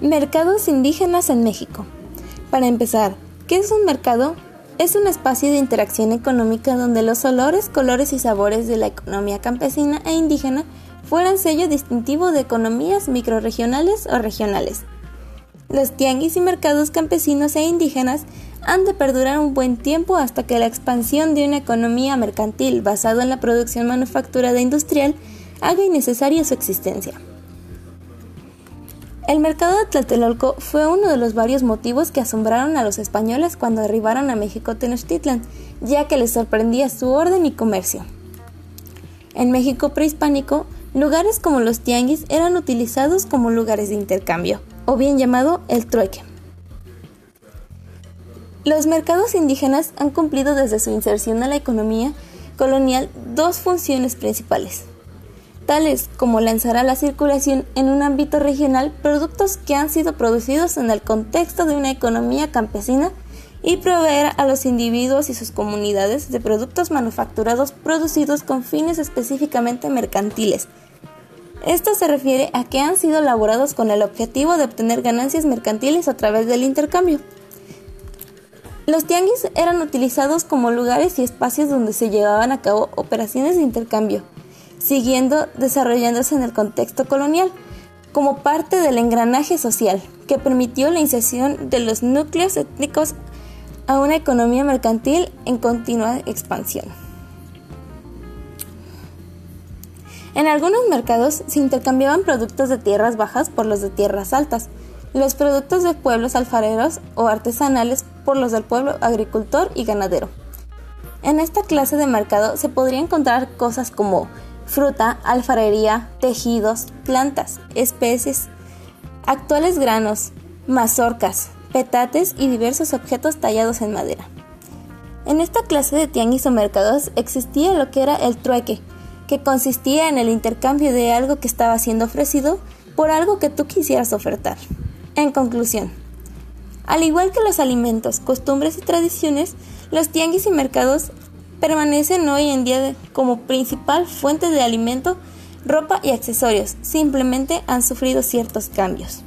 Mercados indígenas en México. Para empezar, ¿qué es un mercado? Es un espacio de interacción económica donde los olores, colores y sabores de la economía campesina e indígena fueran sello distintivo de economías microrregionales o regionales. Los tianguis y mercados campesinos e indígenas han de perdurar un buen tiempo hasta que la expansión de una economía mercantil basada en la producción manufacturada industrial haga innecesaria su existencia. El mercado de Tlatelolco fue uno de los varios motivos que asombraron a los españoles cuando arribaron a México Tenochtitlan, ya que les sorprendía su orden y comercio. En México prehispánico, lugares como los tianguis eran utilizados como lugares de intercambio, o bien llamado el trueque. Los mercados indígenas han cumplido desde su inserción a la economía colonial dos funciones principales tales como lanzar a la circulación en un ámbito regional productos que han sido producidos en el contexto de una economía campesina y proveer a los individuos y sus comunidades de productos manufacturados producidos con fines específicamente mercantiles. Esto se refiere a que han sido elaborados con el objetivo de obtener ganancias mercantiles a través del intercambio. Los tianguis eran utilizados como lugares y espacios donde se llevaban a cabo operaciones de intercambio, siguiendo desarrollándose en el contexto colonial, como parte del engranaje social que permitió la inserción de los núcleos étnicos a una economía mercantil en continua expansión. En algunos mercados se intercambiaban productos de tierras bajas por los de tierras altas, los productos de pueblos alfareros o artesanales por los del pueblo agricultor y ganadero. En esta clase de mercado se podría encontrar cosas como fruta, alfarería, tejidos, plantas, especies, actuales granos, mazorcas, petates y diversos objetos tallados en madera. En esta clase de tianguis o mercados existía lo que era el trueque, que consistía en el intercambio de algo que estaba siendo ofrecido por algo que tú quisieras ofertar. En conclusión, al igual que los alimentos, costumbres y tradiciones, los tianguis y mercados permanecen hoy en día como principal fuente de alimento, ropa y accesorios, simplemente han sufrido ciertos cambios.